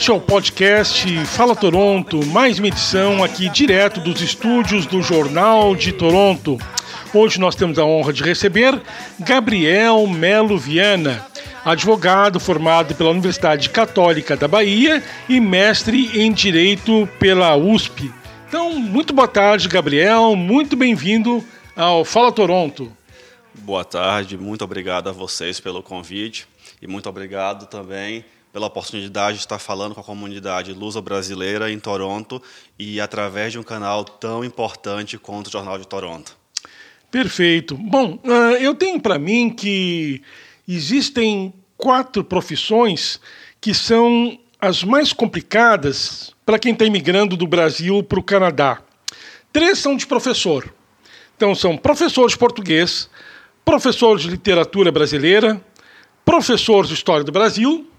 Este é o podcast Fala Toronto, mais uma edição aqui direto dos estúdios do Jornal de Toronto. Hoje nós temos a honra de receber Gabriel Melo Viana, advogado formado pela Universidade Católica da Bahia e mestre em Direito pela USP. Então, muito boa tarde, Gabriel, muito bem-vindo ao Fala Toronto. Boa tarde, muito obrigado a vocês pelo convite e muito obrigado também pela oportunidade de estar falando com a comunidade luso-brasileira em Toronto e através de um canal tão importante quanto o Jornal de Toronto. Perfeito. Bom, uh, eu tenho para mim que existem quatro profissões que são as mais complicadas para quem está imigrando do Brasil para o Canadá. Três são de professor. Então, são professor de português, professor de literatura brasileira, professor de história do Brasil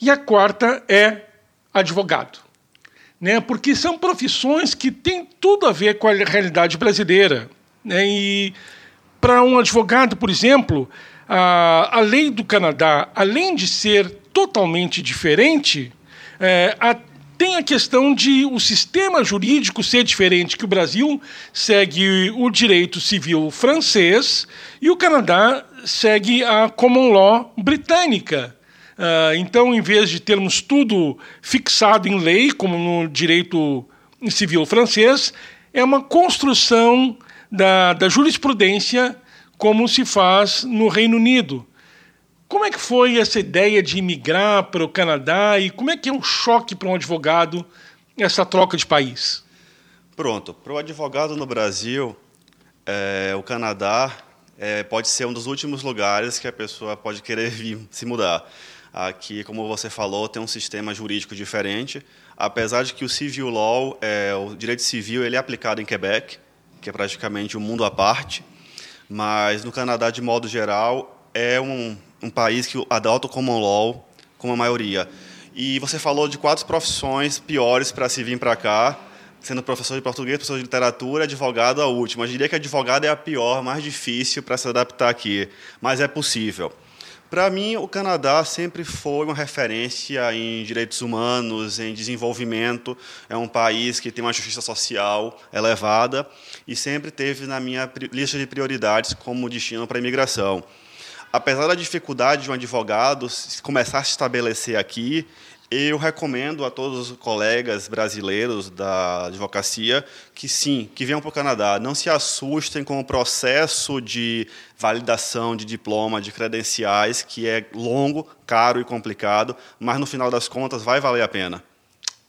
e a quarta é advogado. Né? Porque são profissões que têm tudo a ver com a realidade brasileira. Né? E para um advogado, por exemplo, a, a lei do Canadá, além de ser totalmente diferente, é, a, tem a questão de o sistema jurídico ser diferente, que o Brasil segue o direito civil francês e o Canadá segue a common law britânica. Uh, então, em vez de termos tudo fixado em lei, como no direito civil francês, é uma construção da, da jurisprudência como se faz no Reino Unido. Como é que foi essa ideia de imigrar para o Canadá e como é que é um choque para um advogado essa troca de país? Pronto, para o advogado no Brasil, é, o Canadá é, pode ser um dos últimos lugares que a pessoa pode querer vir se mudar. Aqui, como você falou, tem um sistema jurídico diferente, apesar de que o civil law, é, o direito civil, ele é aplicado em Quebec, que é praticamente um mundo à parte, mas no Canadá, de modo geral, é um, um país que adota o common law como a maioria. E você falou de quatro profissões piores para se vir para cá, sendo professor de português, professor de literatura, advogado a última. Eu diria que advogado é a pior, mais difícil para se adaptar aqui, mas é possível. Para mim, o Canadá sempre foi uma referência em direitos humanos, em desenvolvimento. É um país que tem uma justiça social elevada e sempre teve na minha lista de prioridades como destino para a imigração. Apesar da dificuldade de um advogado começar a se estabelecer aqui, eu recomendo a todos os colegas brasileiros da advocacia que sim, que venham para o Canadá. Não se assustem com o processo de validação de diploma, de credenciais, que é longo, caro e complicado, mas no final das contas vai valer a pena.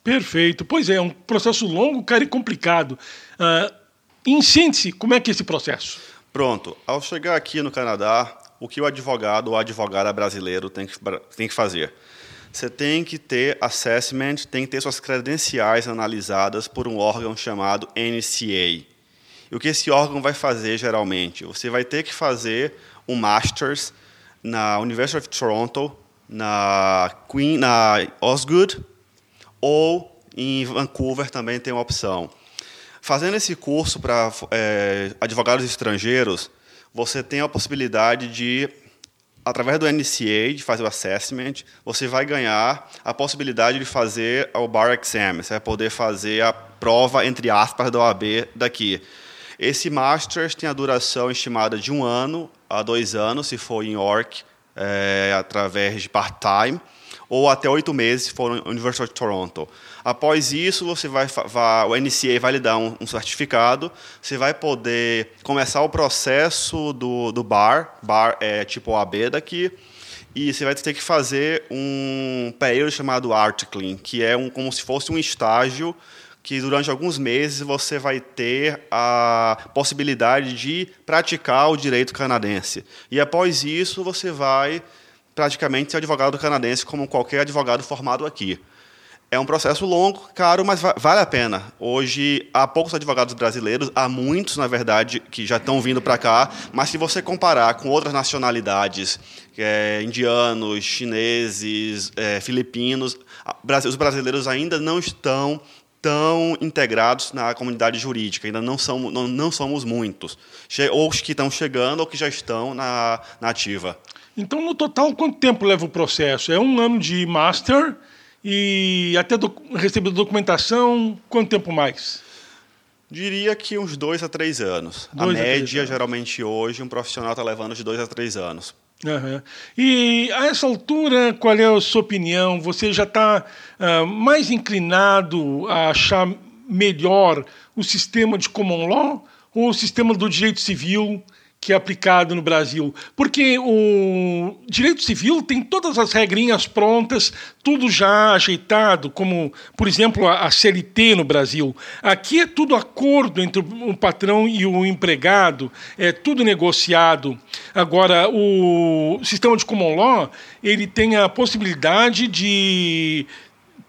Perfeito. Pois é, é um processo longo, caro e complicado. Uh, em síntese, como é que é esse processo? Pronto. Ao chegar aqui no Canadá, o que o advogado ou advogada brasileiro tem que, tem que fazer? Você tem que ter assessment, tem que ter suas credenciais analisadas por um órgão chamado NCA. E o que esse órgão vai fazer geralmente? Você vai ter que fazer um Masters na University of Toronto, na Queen, na Osgood, ou em Vancouver também tem uma opção. Fazendo esse curso para é, advogados estrangeiros, você tem a possibilidade de através do NCA, de fazer o assessment, você vai ganhar a possibilidade de fazer o bar exam. Você vai poder fazer a prova, entre aspas, da OAB daqui. Esse Masters tem a duração estimada de um ano a dois anos, se for em York, é, através de part-time ou até oito meses se for University of Toronto. Após isso, você vai, vai o NCA vai lhe dar um, um, certificado, você vai poder começar o processo do, do BAR, BAR é tipo OAB daqui, e você vai ter que fazer um período chamado Articling, que é um, como se fosse um estágio que durante alguns meses você vai ter a possibilidade de praticar o direito canadense. E após isso, você vai praticamente ser advogado canadense como qualquer advogado formado aqui. É um processo longo, caro, mas vale a pena. Hoje há poucos advogados brasileiros, há muitos, na verdade, que já estão vindo para cá, mas se você comparar com outras nacionalidades, é, indianos, chineses, é, filipinos, os brasileiros ainda não estão tão integrados na comunidade jurídica, ainda não, são, não, não somos muitos. Ou os que estão chegando ou que já estão na, na ativa. Então, no total, quanto tempo leva o processo? É um ano de master e até do, receber documentação, quanto tempo mais? Diria que uns dois a três anos. Dois a média, a geralmente hoje, um profissional está levando de dois a três anos. Uhum. E a essa altura, qual é a sua opinião? Você já está uh, ah, mais inclinado a achar melhor o sistema de common law ou o sistema do direito civil que é aplicado no Brasil. Porque o direito civil tem todas as regrinhas prontas, tudo já ajeitado, como, por exemplo, a CLT no Brasil. Aqui é tudo acordo entre o patrão e o empregado, é tudo negociado. Agora, o sistema de common law, ele tem a possibilidade de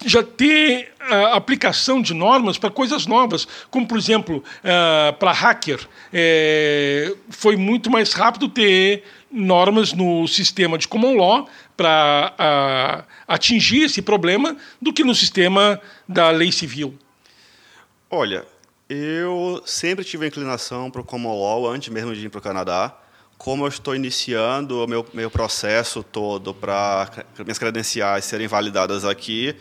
já ter a aplicação de normas para coisas novas, como, por exemplo, uh, para hacker. É, foi muito mais rápido ter normas no sistema de common law para uh, atingir esse problema do que no sistema da lei civil. Olha, eu sempre tive a inclinação para o common law antes mesmo de ir para o Canadá. Como eu estou iniciando o meu, meu processo todo para minhas credenciais serem validadas aqui,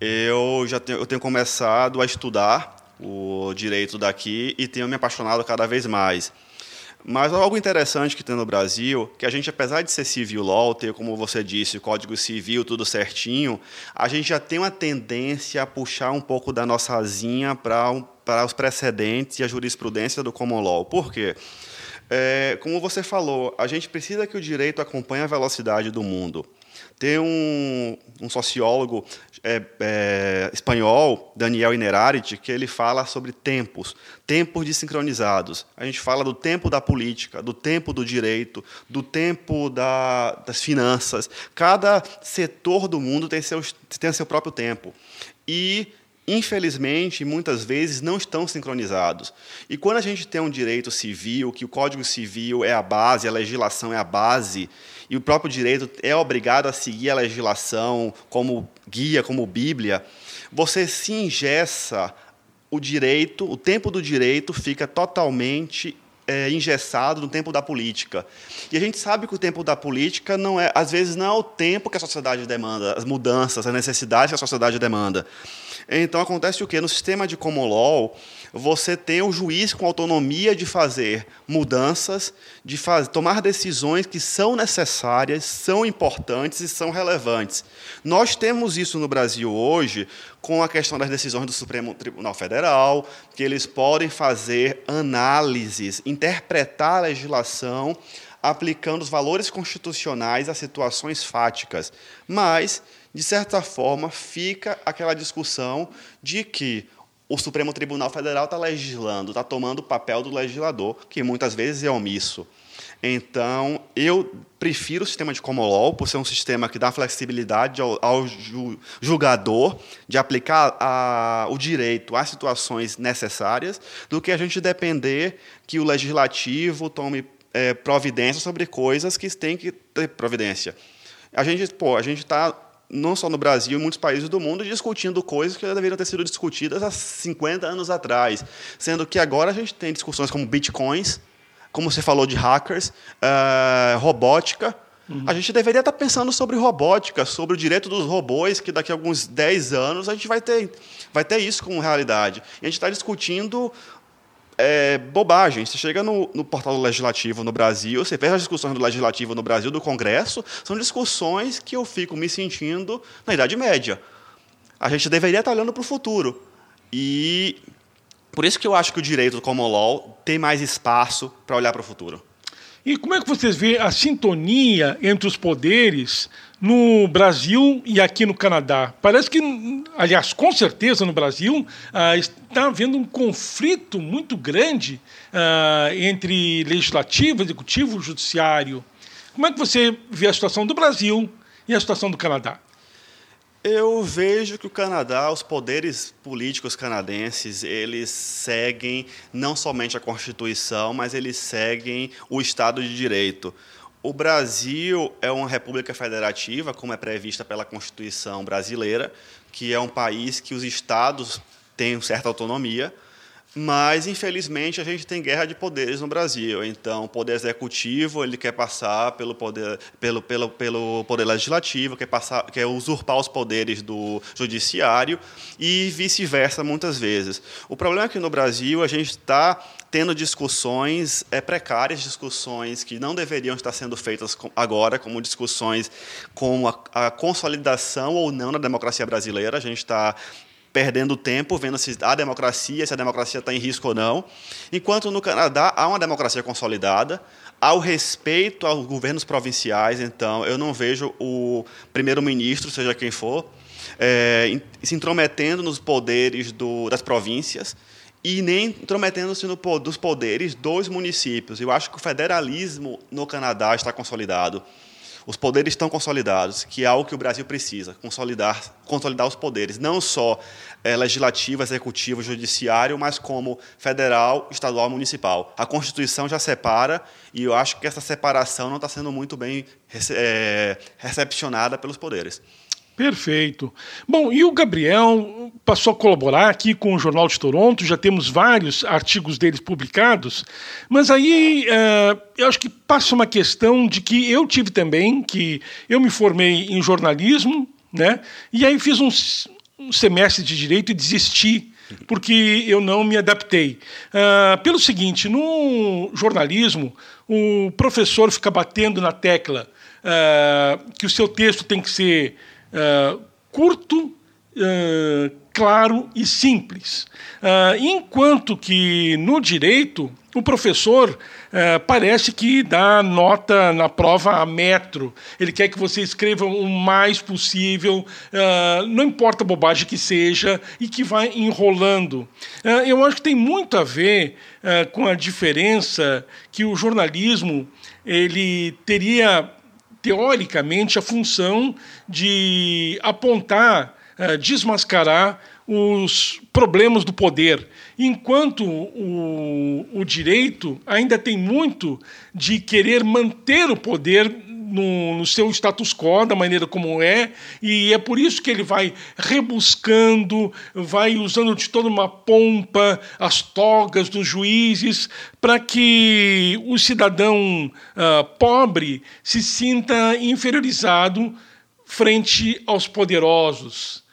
eu já tenho, eu tenho começado a estudar o direito daqui e tenho me apaixonado cada vez mais. Mas algo interessante que tem no Brasil, que a gente, apesar de ser civil law, ter, como você disse, o Código Civil, tudo certinho, a gente já tem uma tendência a puxar um pouco da nossa asinha para os precedentes e a jurisprudência do common law. Por quê? É, como você falou, a gente precisa que o direito acompanhe a velocidade do mundo. Tem um, um sociólogo é, é, espanhol, Daniel Inerarit, que ele fala sobre tempos, tempos desincronizados. A gente fala do tempo da política, do tempo do direito, do tempo da, das finanças. Cada setor do mundo tem, seus, tem seu próprio tempo. E infelizmente, muitas vezes não estão sincronizados. E quando a gente tem um direito civil, que o Código Civil é a base, a legislação é a base, e o próprio direito é obrigado a seguir a legislação como guia, como Bíblia, você se ingessa o direito, o tempo do direito fica totalmente é, engessado no tempo da política. E a gente sabe que o tempo da política não é, às vezes não é o tempo que a sociedade demanda, as mudanças, as necessidades que a sociedade demanda. Então acontece o quê? No sistema de common law, você tem o juiz com autonomia de fazer mudanças, de faz, tomar decisões que são necessárias, são importantes e são relevantes. Nós temos isso no Brasil hoje com a questão das decisões do Supremo Tribunal Federal, que eles podem fazer análises, interpretar a legislação aplicando os valores constitucionais a situações fáticas. Mas, de certa forma, fica aquela discussão de que o Supremo Tribunal Federal está legislando, está tomando o papel do legislador, que muitas vezes é omisso. Então, eu prefiro o sistema de common law, por ser um sistema que dá flexibilidade ao, ao julgador de aplicar a, o direito às situações necessárias, do que a gente depender que o legislativo tome é, providência sobre coisas que tem que ter providência. A gente, pô, a gente está não só no Brasil, em muitos países do mundo, discutindo coisas que já deveriam ter sido discutidas há 50 anos atrás. Sendo que agora a gente tem discussões como bitcoins, como você falou de hackers, uh, robótica. Uhum. A gente deveria estar pensando sobre robótica, sobre o direito dos robôs, que daqui a alguns 10 anos a gente vai ter, vai ter isso como realidade. E a gente está discutindo é, bobagem. Você chega no, no, portal do Legislativo no Brasil, você vê as discussões do Legislativo no Brasil, do Congresso, são discussões que eu fico me sentindo na Idade Média. A gente deveria estar olhando para o futuro. E por isso que eu acho que o direito do common law tem mais espaço para olhar para o futuro. E como é que vocês vê a sintonia entre os poderes no Brasil e aqui no Canadá? Parece que, aliás, com certeza no Brasil ah, está havendo um conflito muito grande ah, entre legislativo, executivo judiciário. Como é que você vê a situação do Brasil e a situação do Canadá? Eu vejo que o Canadá, os poderes políticos canadenses, eles seguem não somente a Constituição, mas eles seguem o Estado de Direito. O Brasil é uma república federativa, como é prevista pela Constituição brasileira, que é um país que os estados têm certa autonomia. Mas, infelizmente, a gente tem guerra de poderes no Brasil. Então, o poder executivo ele quer passar pelo poder, pelo, pelo, pelo poder legislativo, quer, passar, quer usurpar os poderes do judiciário e vice-versa muitas vezes. O problema é que no Brasil a gente está tendo discussões é, precárias, discussões que não deveriam estar sendo feitas agora, como discussões como a, a consolidação ou não da democracia brasileira. A gente está perdendo tempo vendo se há democracia, se a democracia está em risco ou não. Enquanto no Canadá há uma democracia consolidada, há o respeito aos governos provinciais, então eu não vejo o primeiro-ministro, seja quem for, é, se intrometendo nos poderes do, das províncias e nem intrometendo-se no, dos poderes dos municípios. Eu acho que o federalismo no Canadá está consolidado. Os poderes estão consolidados, que é algo que o Brasil precisa, consolidar, consolidar os poderes, não só é, legislativo, executivo, judiciário, mas como federal, estadual municipal. A Constituição já separa e eu acho que essa separação não está sendo muito bem é, recepcionada pelos poderes. Perfeito. Bom, e o Gabriel passou a colaborar aqui com o Jornal de Toronto, já temos vários artigos deles publicados, mas aí uh, eu acho que passa uma questão de que eu tive também, que eu me formei em jornalismo, né? E aí fiz um, um semestre de direito e desisti porque eu não me adaptei. Uh, pelo seguinte, no jornalismo, o professor fica batendo na tecla uh, que o seu texto tem que ser uh, curto, uh, claro e simples. Uh, enquanto que no direito, o professor parece que dá nota na prova a metro. Ele quer que você escreva o mais possível, não importa a bobagem que seja, e que vai enrolando. eu acho que tem muito a ver com a diferença que o jornalismo ele teria teoricamente, a função de apontar, eh, desmascarar os problemas do poder, enquanto o, o direito ainda tem muito de querer manter o poder no, no, seu status quo, da maneira como é, e é por isso que ele vai rebuscando, vai usando de toda uma pompa as togas dos juízes, para que o cidadão uh, pobre se sinta inferiorizado frente aos poderosos.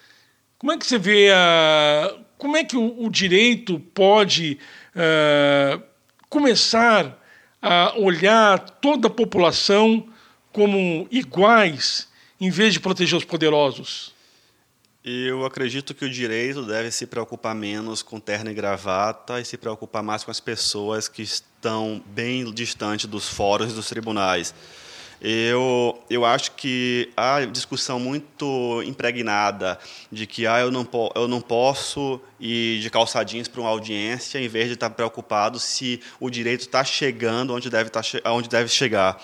Como é que você vê a. Como é que o, o direito pode uh, começar a olhar toda a população como iguais em vez de proteger os poderosos? Eu acredito que o direito deve se preocupar menos com terno e gravata e se preocupar mais com as pessoas que estão bem distante dos fóruns e dos tribunais. Eu, eu acho que há discussão muito impregnada de que ah, eu, não eu não posso ir de calçadinhos para uma audiência, em vez de estar preocupado se o direito está chegando onde deve, tá onde deve chegar.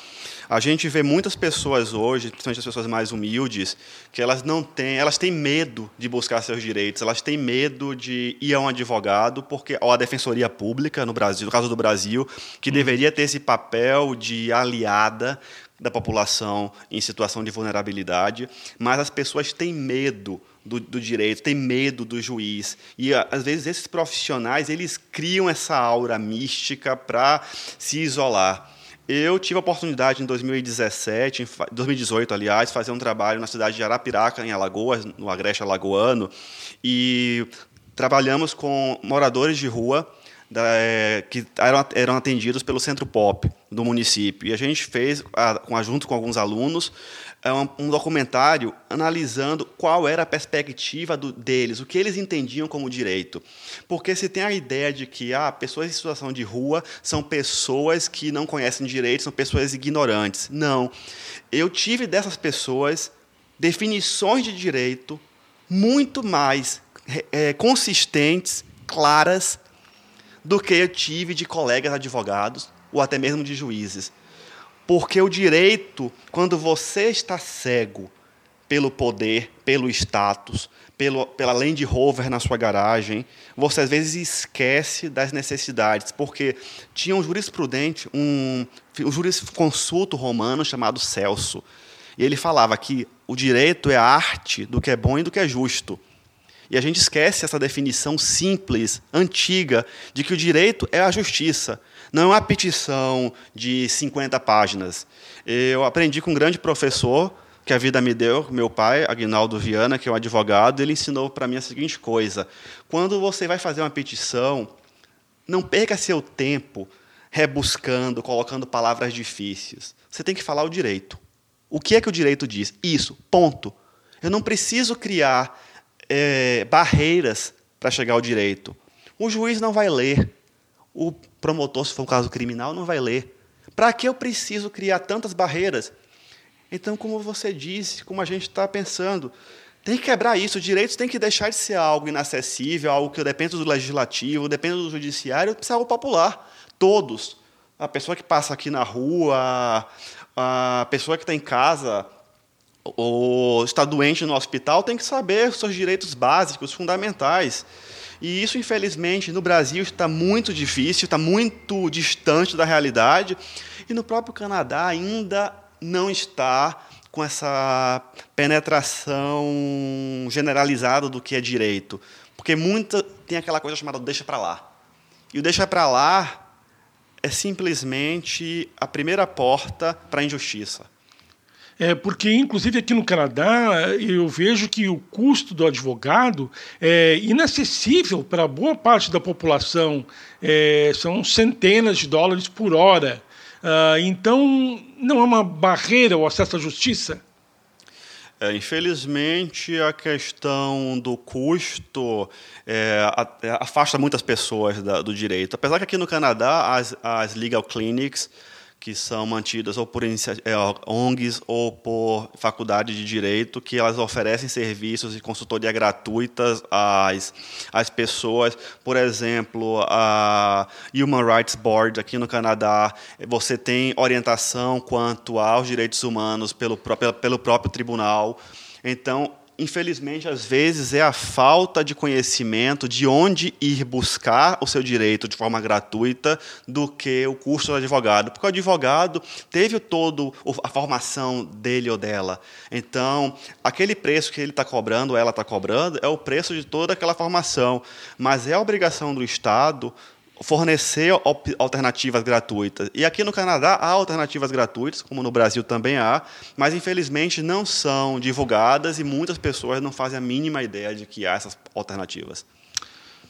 A gente vê muitas pessoas hoje, principalmente as pessoas mais humildes, que elas não têm, elas têm medo de buscar seus direitos, elas têm medo de ir a um advogado, porque ou a defensoria pública no Brasil, no caso do Brasil, que uhum. deveria ter esse papel de aliada da população em situação de vulnerabilidade, mas as pessoas têm medo do, do, direito, têm medo do juiz. E, às vezes, esses profissionais eles criam essa aura mística para se isolar. Eu tive a oportunidade em 2017, em 2018, aliás, fazer um trabalho na cidade de Arapiraca, em Alagoas, no Agreste Alagoano, e trabalhamos com moradores de rua da, é, que eram, eram atendidos pelo Centro Pop do município. E a gente fez, a, junto com alguns alunos, é, um, um, documentário analisando qual era a perspectiva do, deles, o que eles entendiam como direito. Porque se tem a ideia de que ah, pessoas em situação de rua são pessoas que não conhecem direito, são pessoas ignorantes. Não. Eu tive dessas pessoas definições de direito muito mais é, consistentes, claras do que eu tive de colegas advogados ou até mesmo de juízes. Porque o direito, quando você está cego pelo poder, pelo status, pelo, pela Land Rover na sua garagem, você às vezes esquece das necessidades. Porque tinha um jurisprudente, um, um jurisconsulto romano chamado Celso. E ele falava que o direito é a arte do que é bom e do que é justo. E a gente esquece essa definição simples, antiga, de que o direito é a justiça. Não é uma petição de 50 páginas. Eu aprendi com um grande professor que a vida me deu, meu pai, Agnaldo Viana, que é um advogado, ele ensinou para mim a seguinte coisa: quando você vai fazer uma petição, não perca seu tempo rebuscando, colocando palavras difíceis. Você tem que falar o direito. O que é que o direito diz? Isso, ponto. Eu não preciso criar é, barreiras para chegar ao direito. O juiz não vai ler. O promotor, se for um caso criminal, não vai ler. Para que eu preciso criar tantas barreiras? Então, como você disse, como a gente está pensando, tem que quebrar isso. Os direitos têm que deixar de ser algo inacessível, algo que depende do legislativo, depende do judiciário, precisa algo popular. Todos. A pessoa que passa aqui na rua, a pessoa que está em casa ou está doente no hospital tem que saber os seus direitos básicos, fundamentais. E isso, infelizmente, no Brasil está muito difícil, está muito distante da realidade. E no próprio Canadá ainda não está com essa penetração generalizada do que é direito. Porque muita tem aquela coisa chamada deixa para lá. E o deixa para lá é simplesmente a primeira porta para a injustiça. É, porque, inclusive, aqui no Canadá, eu vejo que o custo do advogado é inacessível para boa parte da população. É, são centenas de dólares por hora. Uh, então, não é uma barreira o acesso à justiça? É, infelizmente, a questão do custo é, é afasta muitas pessoas da, do direito. Apesar que aqui no Canadá, as, as legal clinics que são mantidas ou por é, ONGs ou por faculdade de direito, que elas oferecem serviços de consultoria gratuitas às, às pessoas. Por exemplo, a Human Rights Board aqui no Canadá, você tem orientação quanto aos direitos humanos pelo, pelo próprio tribunal. Então, infelizmente, às vezes é a falta de conhecimento de onde ir buscar o seu direito de forma gratuita do que o custo do advogado. Porque o advogado teve todo a formação dele ou dela. Então, aquele preço que ele está cobrando, ela está cobrando, é o preço de toda aquela formação. Mas é a obrigação do Estado fornecer alternativas gratuitas. E aqui no Canadá há alternativas gratuitas, como no Brasil também há, mas infelizmente não são divulgadas e muitas pessoas não fazem a mínima ideia de que há essas alternativas.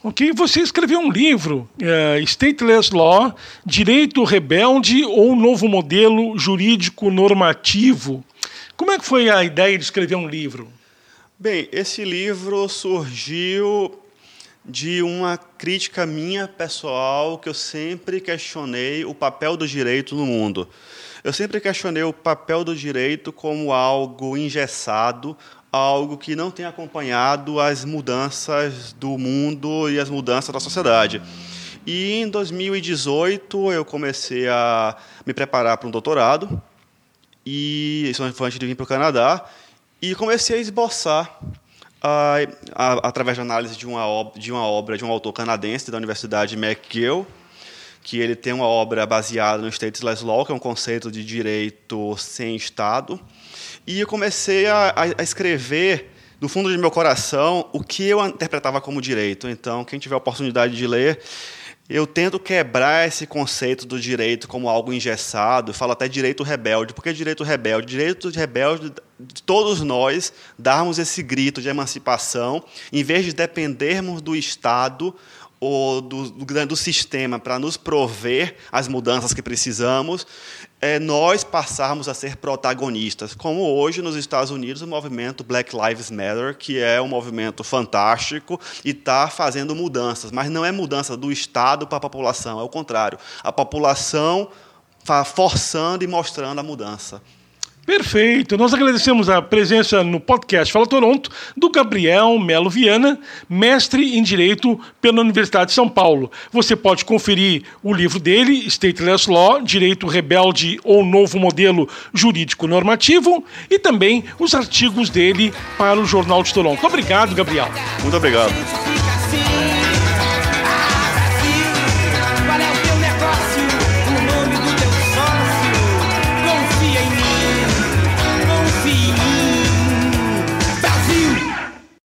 Ok, você escreveu um livro, uh, Stateless Law, Direito Rebelde ou Novo Modelo Jurídico Normativo. Como é que foi a ideia de escrever um livro? Bem, esse livro surgiu de uma crítica minha pessoal que eu sempre questionei o papel do direito no mundo. Eu sempre questionei o papel do direito como algo engessado, algo que não tem acompanhado as mudanças do mundo e as mudanças da sociedade. E em 2018 eu comecei a me preparar para um doutorado, e isso foi antes de vir para o Canadá, e comecei a esboçar a, através da análise de uma, de uma obra de um autor canadense da Universidade McGill, que ele tem uma obra baseada no stateless law, que é um conceito de direito sem Estado. E eu comecei a, a escrever, do fundo de meu coração, o que eu interpretava como direito. Então, quem tiver a oportunidade de ler, eu tento quebrar esse conceito do direito como algo engessado, falo até direito rebelde. Por que direito rebelde? Direito rebelde de todos nós darmos esse grito de emancipação, em vez de dependermos do Estado ou do, do, do sistema para nos prover as mudanças que precisamos, é, nós passarmos a ser protagonistas, como hoje nos Estados Unidos o movimento Black Lives Matter, que é um movimento fantástico e está fazendo mudanças, mas não é mudança do Estado para a população, é o contrário. A população forçando e mostrando a mudança. Perfeito. Nós agradecemos a presença no podcast Fala Toronto do Gabriel Melo Viana, mestre em Direito pela Universidade de São Paulo. Você pode conferir o livro dele, Stateless Law, Direito Rebelde ou Novo Modelo Jurídico Normativo, e também os artigos dele para o Jornal de Toronto. Obrigado, Gabriel. Muito obrigado.